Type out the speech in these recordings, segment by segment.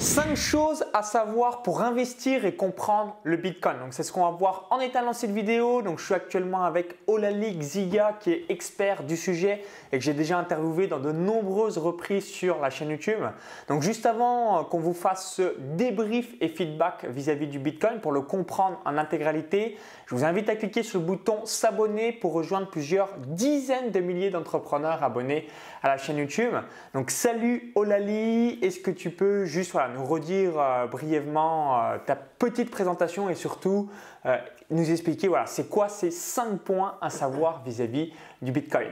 5 choses à savoir pour investir et comprendre le Bitcoin. Donc c'est ce qu'on va voir en étalant cette vidéo. Donc je suis actuellement avec Olali Xiga qui est expert du sujet et que j'ai déjà interviewé dans de nombreuses reprises sur la chaîne YouTube. Donc juste avant qu'on vous fasse ce débrief et feedback vis-à-vis du Bitcoin pour le comprendre en intégralité, je vous invite à cliquer sur le bouton s'abonner pour rejoindre plusieurs dizaines de milliers d'entrepreneurs abonnés à la chaîne YouTube. Donc salut Olali, est-ce que tu peux juste nous redire euh, brièvement euh, ta petite présentation et surtout euh, nous expliquer voilà, c'est quoi ces 5 points à savoir vis-à-vis du Bitcoin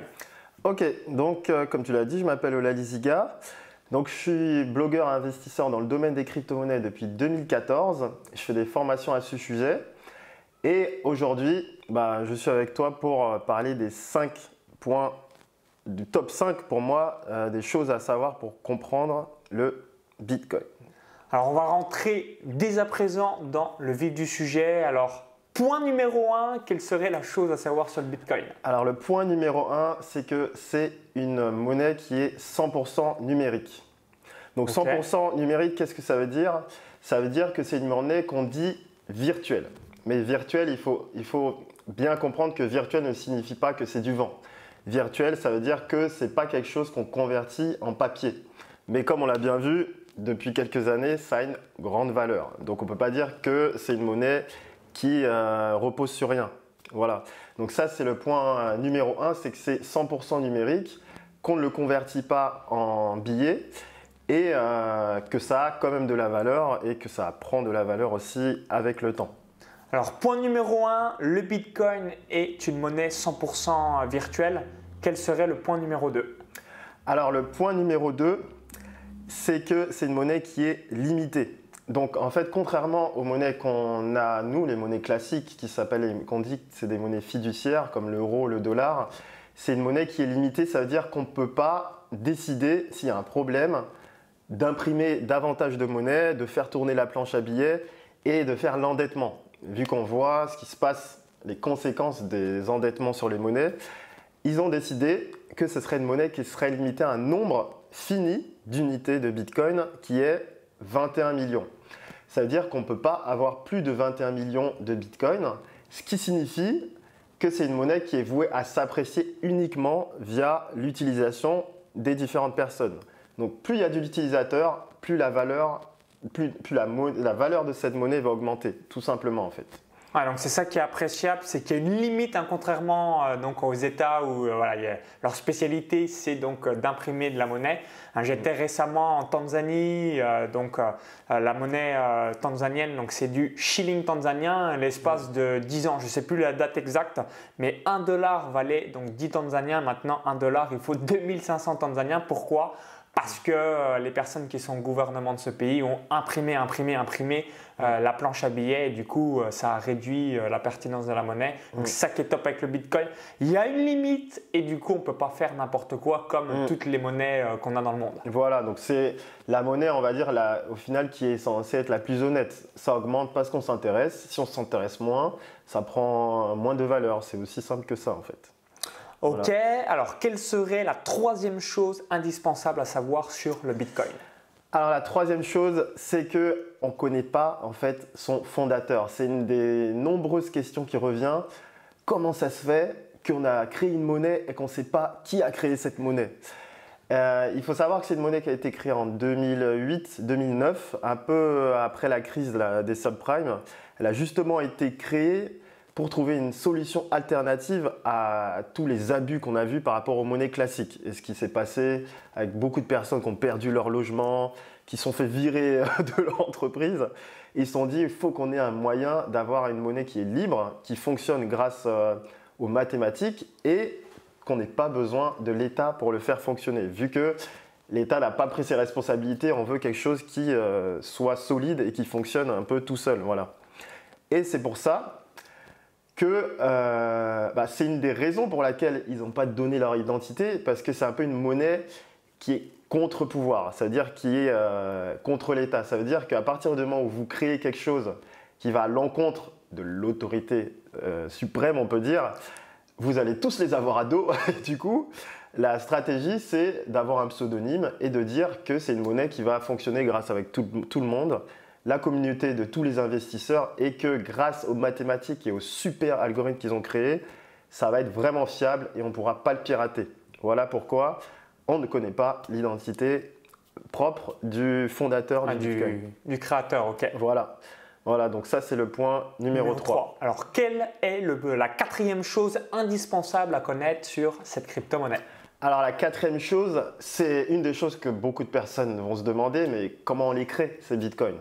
Ok, donc comme tu l'as dit, je m'appelle Olali Ziga. Donc je suis blogueur et investisseur dans le domaine des crypto-monnaies depuis 2014. Je fais des formations à ce sujet. Et aujourd'hui, bah, je suis avec toi pour parler des 5 points du top 5 pour moi, des choses à savoir pour comprendre le Bitcoin. Alors on va rentrer dès à présent dans le vif du sujet. Alors point numéro 1, quelle serait la chose à savoir sur le Bitcoin? Alors le point numéro 1, c'est que c'est une monnaie qui est 100% numérique. Donc 100% numérique, qu'est-ce que ça veut dire? Ça veut dire que c'est une monnaie qu'on dit virtuelle. Mais virtuelle, il faut, il faut bien comprendre que virtuel ne signifie pas que c'est du vent. Virtuel, ça veut dire que ce n'est pas quelque chose qu'on convertit en papier. Mais comme on l'a bien vu, depuis quelques années, ça a une grande valeur. Donc on ne peut pas dire que c'est une monnaie qui euh, repose sur rien. Voilà. Donc ça, c'est le point numéro un, c'est que c'est 100% numérique, qu'on ne le convertit pas en billets et euh, que ça a quand même de la valeur et que ça prend de la valeur aussi avec le temps. Alors point numéro un, le Bitcoin est une monnaie 100% virtuelle. Quel serait le point numéro 2 Alors le point numéro 2, c'est que c'est une monnaie qui est limitée. Donc en fait, contrairement aux monnaies qu'on a, nous, les monnaies classiques, qui s'appellent, qu'on dit que c'est des monnaies fiduciaires, comme l'euro, le dollar, c'est une monnaie qui est limitée, ça veut dire qu'on ne peut pas décider s'il y a un problème d'imprimer davantage de monnaie, de faire tourner la planche à billets et de faire l'endettement. Vu qu'on voit ce qui se passe, les conséquences des endettements sur les monnaies, ils ont décidé que ce serait une monnaie qui serait limitée à un nombre fini d'unités de Bitcoin qui est 21 millions. Ça veut dire qu'on ne peut pas avoir plus de 21 millions de Bitcoin, ce qui signifie que c'est une monnaie qui est vouée à s'apprécier uniquement via l'utilisation des différentes personnes. Donc plus il y a de l'utilisateur, plus plus, la valeur de cette monnaie va augmenter, tout simplement en fait donc c'est ça qui est appréciable, c'est qu'il y a une limite, hein, contrairement euh, donc aux États où euh, leur spécialité c'est donc euh, d'imprimer de la monnaie. Hein, j'étais récemment en Tanzanie, donc la monnaie tanzanienne, donc c'est du shilling tanzanien, l'espace de 10 ans, je ne sais plus la date exacte, mais 1 dollar valait donc 10 tanzaniens, maintenant 1 dollar il faut 2500 tanzaniens. Pourquoi? Parce que euh, les personnes qui sont au gouvernement de ce pays ont imprimé, imprimé, imprimé euh, la planche à billets et du coup euh, ça a réduit la pertinence de la monnaie. Donc c'est ça qui est top avec le Bitcoin. Il y a une limite et du coup on ne peut pas faire n'importe quoi comme toutes les monnaies qu'on a dans le monde. Voilà, donc c'est la monnaie on va dire au final qui est censée être la plus honnête. Ça augmente parce qu'on s'intéresse. Si on s'intéresse moins, ça prend moins de valeur. C'est aussi simple que ça en fait. Ok, alors quelle serait la troisième chose indispensable à savoir sur le Bitcoin? Alors la troisième chose, c'est que on connaît pas en fait son fondateur. C'est une des nombreuses questions qui revient. Comment ça se fait qu'on a créé une monnaie et qu'on ne sait pas qui a créé cette monnaie? Euh, Il faut savoir que c'est une monnaie qui a été créée en 2008-2009, un peu après la crise des subprimes. Elle a justement été créée pour trouver une solution alternative à tous les abus qu'on a vus par rapport aux monnaies classiques. Et ce qui s'est passé avec beaucoup de personnes qui ont perdu leur logement, qui sont fait virer de leur entreprise. Ils se sont dit, il faut qu'on ait un moyen d'avoir une monnaie qui est libre, qui fonctionne grâce euh, aux mathématiques et qu'on n'ait pas besoin de l'État pour le faire fonctionner. Vu que l'État n'a pas pris ses responsabilités, on veut quelque chose qui euh, soit solide et qui fonctionne un peu tout seul. Voilà. Et c'est pour ça que euh, bah, c'est une des raisons pour laquelle ils n'ont pas donné leur identité, parce que c'est un peu une monnaie qui est contre-pouvoir, c'est-à-dire qui est euh, contre l'État. Ça veut dire qu'à partir du moment où vous créez quelque chose qui va à l'encontre de l'autorité euh, suprême, on peut dire, vous allez tous les avoir à dos. du coup, La stratégie, c'est d'avoir un pseudonyme et de dire que c'est une monnaie qui va fonctionner grâce avec tout, tout, le monde, la communauté de tous les investisseurs, et que grâce aux mathématiques et aux super algorithmes qu'ils ont créés, ça va être vraiment fiable et on ne pourra pas le pirater. Voilà pourquoi on ne connaît pas l'identité propre du fondateur ah, du, créateur, ok. Voilà. Voilà, donc ça c'est le point numéro, 3. Alors, quelle est la quatrième chose indispensable à connaître sur cette crypto-monnaie? Alors, la quatrième chose, c'est une des choses que beaucoup de personnes vont se demander, mais comment on les crée, ces bitcoins?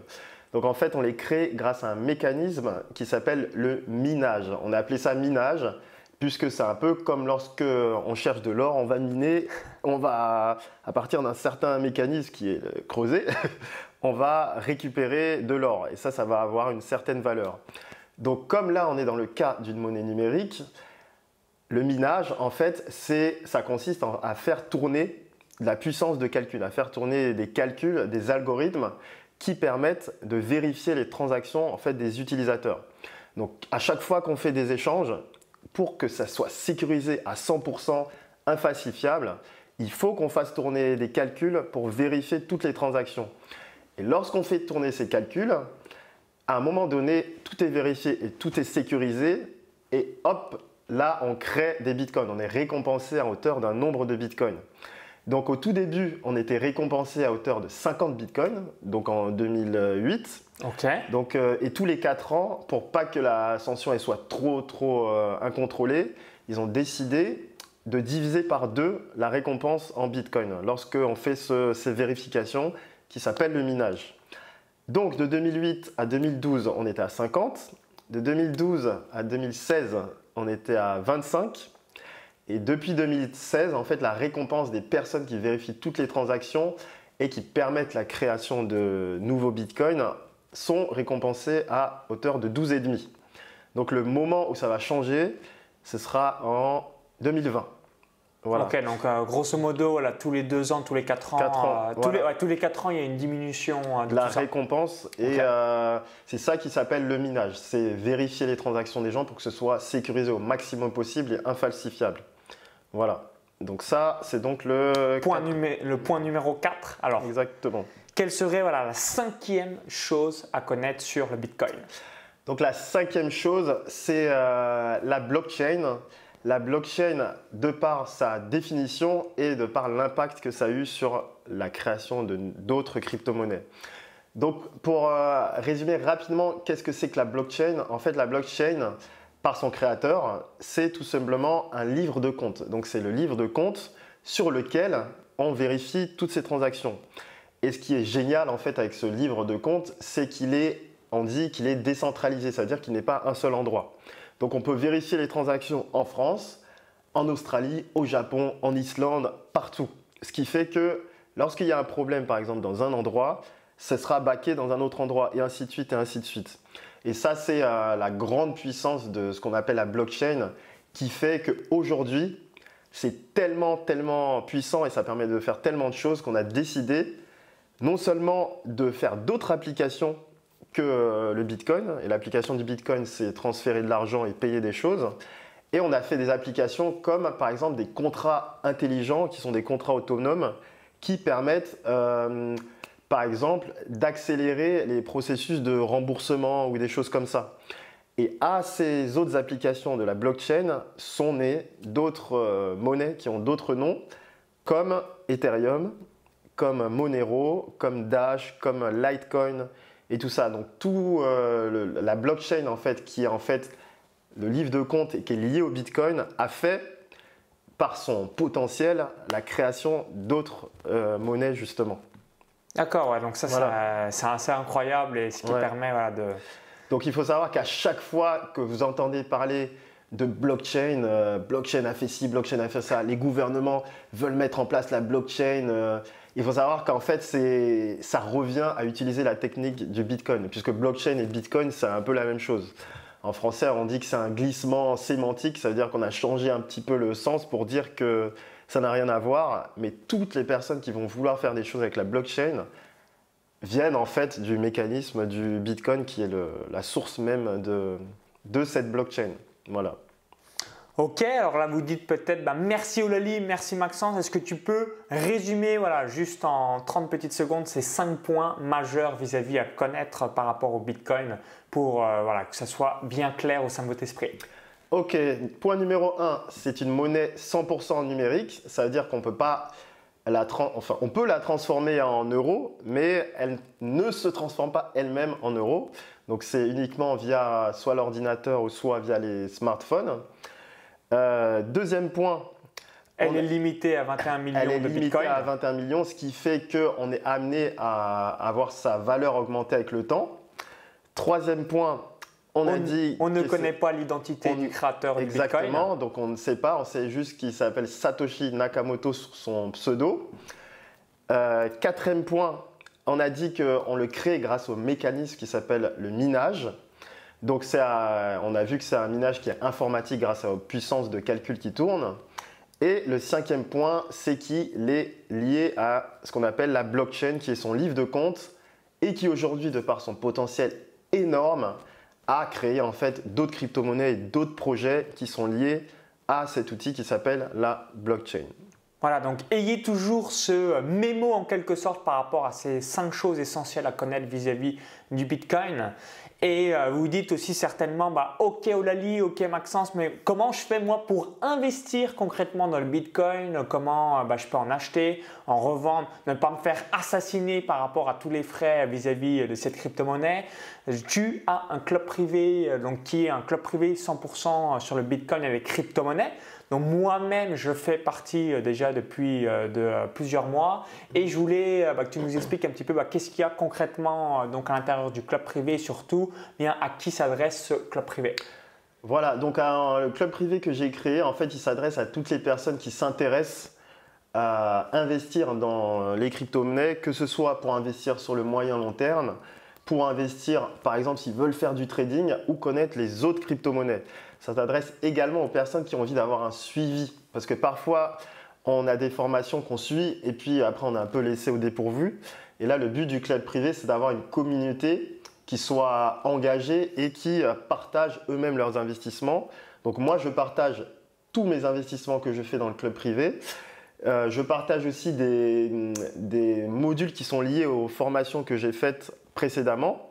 Donc, en fait, on les crée grâce à un mécanisme qui s'appelle le minage. On a appelé ça minage puisque c'est un peu comme lorsque on cherche de l'or, on va miner, on va, à partir d'un certain mécanisme qui est creusé, on va récupérer de l'or. Et ça, ça va avoir une certaine valeur. Donc comme là, on est dans le cas d'une monnaie numérique, le minage, en fait, ça consiste à faire tourner la puissance de calcul, à faire tourner des calculs, des algorithmes qui permettent de vérifier les transactions en fait, des utilisateurs. Donc à chaque fois qu'on fait des échanges, pour que ça soit sécurisé à 100% infalsifiable, il faut qu'on fasse tourner des calculs pour vérifier toutes les transactions. Et lorsqu'on fait tourner ces calculs, à un moment donné, tout est vérifié et tout est sécurisé. Et hop, là, on crée des bitcoins. On est récompensé à hauteur d'un nombre de bitcoins. Donc au tout début, on était récompensé à hauteur de 50 bitcoins, donc en 2008. Ok. Donc, euh, et tous les 4 ans, pour pas que l'ascension soit trop, trop euh, incontrôlée, ils ont décidé de diviser par deux la récompense en bitcoin lorsqu'on fait ces vérifications qui s'appellent le minage. Donc de 2008 à 2012, on était à 50. De 2012 à 2016, on était à 25. Et depuis 2016, en fait, la récompense des personnes qui vérifient toutes les transactions et qui permettent la création de nouveaux bitcoins sont récompensées à hauteur de 12,5. Donc le moment où ça va changer, ce sera en 2020. Ok, donc euh, grosso modo, voilà, tous les deux ans, tous les quatre ans, ans euh, tous, les, tous, les, quatre ans, il y a une diminution euh, de la récompense. Et c'est ça qui s'appelle le minage. C'est vérifier les transactions des gens pour que ce soit sécurisé au maximum possible et infalsifiable. Voilà. Donc ça, c'est donc le point, le point numéro 4. Alors, Exactement. Quelle serait voilà, la cinquième chose à connaître sur le Bitcoin? Donc la cinquième chose, c'est la blockchain la blockchain, de par sa définition et de par l'impact que ça a eu sur la création d'autres crypto-monnaies. Donc, pour euh, résumer rapidement, qu'est-ce que c'est que la blockchain? En fait, la blockchain, par son créateur, c'est tout simplement un livre de compte. Donc, c'est le livre de compte sur lequel on vérifie toutes ces transactions. Et ce qui est génial en fait avec ce livre de compte, c'est qu'il est, on dit qu'il est décentralisé, c'est-à-dire qu'il n'est pas un seul endroit. Donc on peut vérifier les transactions en France, en Australie, au Japon, en Islande, partout. Ce qui fait que lorsqu'il y a un problème, par exemple, dans un endroit, ce sera baqué dans un autre endroit, et ainsi de suite, et ainsi de suite. Et ça, c'est euh, la grande puissance de ce qu'on appelle la blockchain, qui fait qu'aujourd'hui, c'est tellement, tellement puissant et ça permet de faire tellement de choses qu'on a décidé non seulement de faire d'autres applications que euh, le Bitcoin. Et l'application du Bitcoin, c'est transférer de l'argent et payer des choses. Et on a fait des applications comme par exemple des contrats intelligents qui sont des contrats autonomes qui permettent euh, par exemple d'accélérer les processus de remboursement ou des choses comme ça. Et à ces autres applications de la blockchain sont nées d'autres euh, monnaies qui ont d'autres noms comme Ethereum, comme Monero, comme Dash, comme Litecoin, et tout ça. Donc tout euh, la blockchain en fait, qui est en fait le livre de compte et qui est lié au Bitcoin, a fait par son potentiel la création d'autres euh, monnaies justement. D'accord, ouais, donc ça c'est assez incroyable et ce qui permet de... Donc il faut savoir qu'à chaque fois que vous entendez parler de blockchain, euh, blockchain a fait ci, blockchain a fait ça, les gouvernements veulent mettre en place la blockchain, il faut savoir qu'en fait, ça revient à utiliser la technique du Bitcoin, puisque blockchain et Bitcoin, c'est un peu la même chose. En français, on dit que c'est un glissement sémantique, ça veut dire qu'on a changé un petit peu le sens pour dire que ça n'a rien à voir, mais toutes les personnes qui vont vouloir faire des choses avec la blockchain viennent en fait du mécanisme du Bitcoin qui est la source même de, cette blockchain. Voilà. Ok, alors là vous dites peut-être bah, merci Olali, merci Maxence. Est-ce que tu peux résumer voilà, juste en 30 petites secondes ces 5 points majeurs vis-à-vis à connaître par rapport au Bitcoin pour euh, voilà, que ça soit bien clair au sein de votre esprit? Ok, point numéro 1, c'est une monnaie 100% numérique. Ça veut dire qu'on peut pas la enfin, on peut la transformer en euros, mais elle ne se transforme pas elle-même en euros. Donc c'est uniquement via soit l'ordinateur ou soit via les smartphones. Euh, deuxième point. Elle est limitée à 21 millions elle est limitée à 21 millions, ce qui fait qu'on est amené à avoir sa valeur augmenter avec le temps. Troisième point, on, a dit. On ne connaît pas l'identité du créateur du Bitcoin. Exactement, donc on ne sait pas, on sait juste qu'il s'appelle Satoshi Nakamoto sur son pseudo. Euh, quatrième point, on a dit qu'on le crée grâce au mécanisme qui s'appelle le minage. Donc on a vu que c'est un minage qui est informatique grâce aux puissances de calcul qui tournent. Et le cinquième point, c'est qu'il est lié à ce qu'on appelle la blockchain, qui est son livre de compte et qui aujourd'hui, de par son potentiel énorme, a créé en fait d'autres crypto-monnaies et d'autres projets qui sont liés à cet outil qui s'appelle la blockchain. Voilà, donc ayez toujours ce mémo en quelque sorte par rapport à ces cinq choses essentielles à connaître vis-à-vis du Bitcoin. Et euh, vous dites aussi certainement, bah, ok Olali, ok Maxence, mais comment je fais moi pour investir concrètement dans le Bitcoin? Comment euh, bah, je peux en acheter, en revendre, ne pas me faire assassiner par rapport à tous les frais vis-à-vis de cette crypto-monnaie? Tu as un club privé, euh, donc qui est un club privé 100% sur le Bitcoin avec crypto-monnaie. Donc moi-même, je fais partie euh, déjà depuis euh, de, euh, plusieurs mois. Et je voulais bah, que tu nous expliques un petit peu bah, qu'est-ce qu'il y a concrètement donc à l'intérieur du club privé et à qui s'adresse ce club privé. Voilà, donc le club privé que j'ai créé, en fait, il s'adresse à toutes les personnes qui s'intéressent à investir dans les crypto-monnaies, que ce soit pour investir sur le moyen long terme, pour investir, par exemple, s'ils veulent faire du trading ou connaître les autres crypto-monnaies. Ça s'adresse également aux personnes qui ont envie d'avoir un suivi. Parce que parfois, on a des formations qu'on suit et puis après, on est un peu laissé au dépourvu. Et là, le but du club privé, c'est d'avoir une communauté qui soit engagée et qui euh, partage eux-mêmes leurs investissements. Donc moi, je partage tous mes investissements que je fais dans le club privé. Euh, je partage aussi des, modules qui sont liés aux formations que j'ai faites précédemment.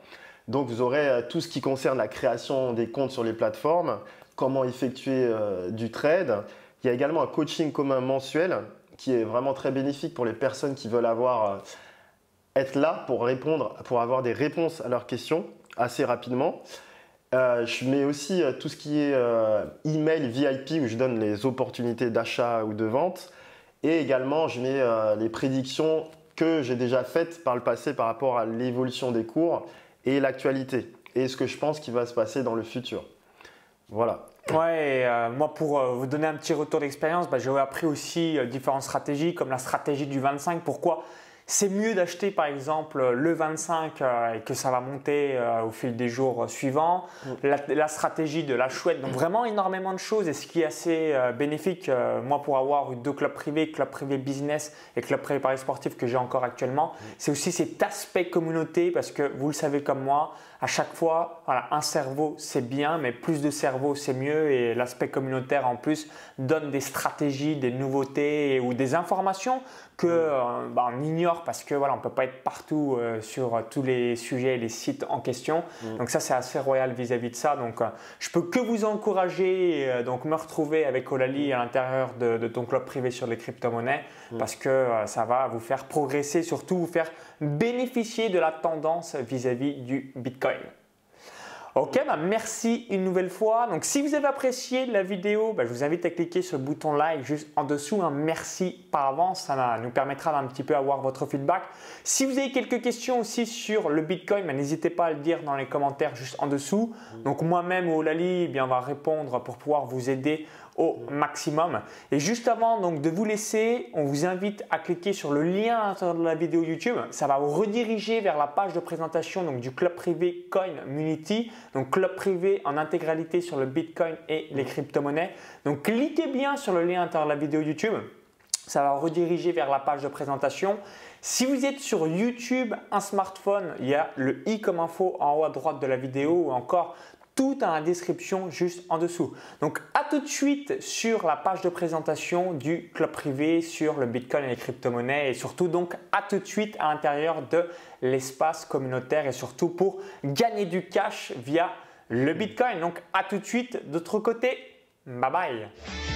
Donc vous aurez euh, tout ce qui concerne la création des comptes sur les plateformes, comment effectuer du trade. Il y a également un coaching commun mensuel qui est vraiment très bénéfique pour les personnes qui veulent avoir, être là pour répondre, pour avoir des réponses à leurs questions assez rapidement. je mets aussi tout ce qui est email VIP où je donne les opportunités d'achat ou de vente. Et également, je mets euh, les prédictions que j'ai déjà faites par le passé par rapport à l'évolution des cours et l'actualité et ce que je pense qui va se passer dans le futur. Voilà. Ouais, euh, moi pour euh, vous donner un petit retour d'expérience, bah, j'ai appris aussi différentes stratégies comme la stratégie du 25. Pourquoi? C'est mieux d'acheter par exemple le 25 euh, et que ça va monter euh, au fil des jours suivants. Mm. La, stratégie de la chouette, donc vraiment énormément de choses. Et ce qui est assez euh, bénéfique, moi pour avoir eu deux clubs privés, club privé business et club privé paris sportif que j'ai encore actuellement, mm. c'est aussi cet aspect communauté parce que vous le savez comme moi, à chaque fois, voilà, un cerveau c'est bien, mais plus de cerveau c'est mieux et l'aspect communautaire en plus donne des stratégies, des nouveautés ou des informations que euh, bah, on ignore parce que voilà, on peut pas être partout euh, sur tous les sujets et les sites en question. Mm. Donc ça c'est assez royal vis-à-vis de ça. Donc euh, je peux que vous encourager donc me retrouver avec Olali à l'intérieur de, ton club privé sur les crypto-monnaies mm. parce que ça va vous faire progresser, surtout vous faire bénéficier de la tendance vis à -vis du Bitcoin. Ok, bah merci une nouvelle fois. Donc si vous avez apprécié la vidéo, bah, je vous invite à cliquer sur le bouton like juste en dessous. Un merci par avance, ça nous permettra d'un petit peu avoir votre feedback. Si vous avez quelques questions aussi sur le Bitcoin, bah, n'hésitez pas à le dire dans les commentaires juste en dessous. Donc moi-même ou Olali, eh bien, on va répondre pour pouvoir vous aider au maximum. Et juste avant donc, de vous laisser, on vous invite à cliquer sur le lien à l'intérieur de la vidéo YouTube. Ça va vous rediriger vers la page de présentation donc, du club privé Coin Community, donc club privé en intégralité sur le Bitcoin et les crypto-monnaies. Donc cliquez bien sur le lien à l'intérieur de la vidéo YouTube. Ça va rediriger vers la page de présentation. Si vous êtes sur YouTube, un smartphone, il y le i comme info en haut à droite de la vidéo ou encore tout la description juste en dessous. Donc à tout de suite sur la page de présentation du club privé sur le Bitcoin et les crypto-monnaies et surtout donc à tout de suite à l'intérieur de l'espace communautaire et surtout pour gagner du cash via le Bitcoin. Donc à tout de suite, d'autre côté, bye bye